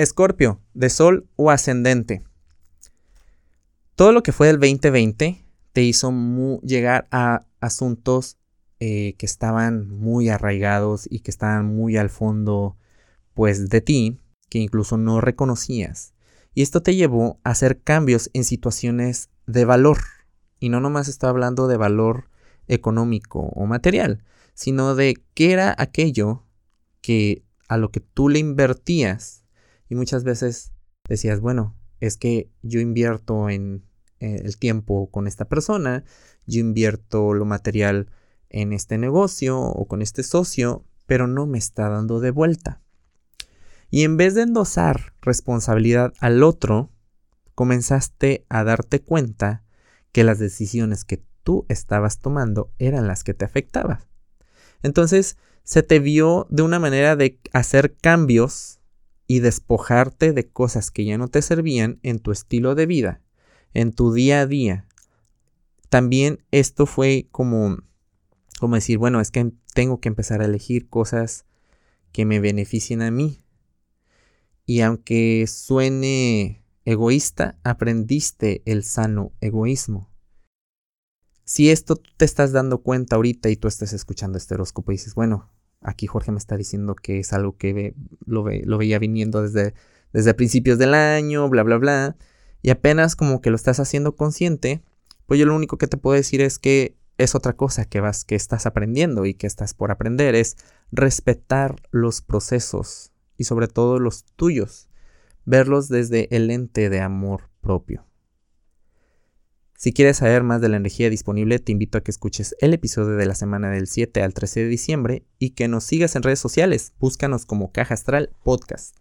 Escorpio, de Sol o ascendente. Todo lo que fue del 2020 te hizo llegar a asuntos eh, que estaban muy arraigados y que estaban muy al fondo, pues, de ti, que incluso no reconocías. Y esto te llevó a hacer cambios en situaciones de valor. Y no nomás estoy hablando de valor económico o material, sino de qué era aquello que a lo que tú le invertías y muchas veces decías, bueno, es que yo invierto en eh, el tiempo con esta persona, yo invierto lo material en este negocio o con este socio, pero no me está dando de vuelta. Y en vez de endosar responsabilidad al otro, comenzaste a darte cuenta que las decisiones que tú estabas tomando eran las que te afectaban. Entonces, se te vio de una manera de hacer cambios y despojarte de cosas que ya no te servían en tu estilo de vida, en tu día a día. También esto fue como, como decir, bueno, es que tengo que empezar a elegir cosas que me beneficien a mí. Y aunque suene egoísta, aprendiste el sano egoísmo. Si esto te estás dando cuenta ahorita y tú estás escuchando este horóscopo y dices, bueno, Aquí Jorge me está diciendo que es algo que lo, lo, veía viniendo desde, desde principios del año, bla, bla, bla. Y apenas como que lo estás haciendo consciente, pues yo lo único que te puedo decir es que es otra cosa que vas, que estás aprendiendo y que estás por aprender, es respetar los procesos y sobre todo los tuyos, verlos desde el ente de amor propio. Si quieres saber más de la energía disponible, te invito a que escuches el episodio de la semana del 7 al 13 de diciembre y que nos sigas en redes sociales. Búscanos como Caja Astral Podcast.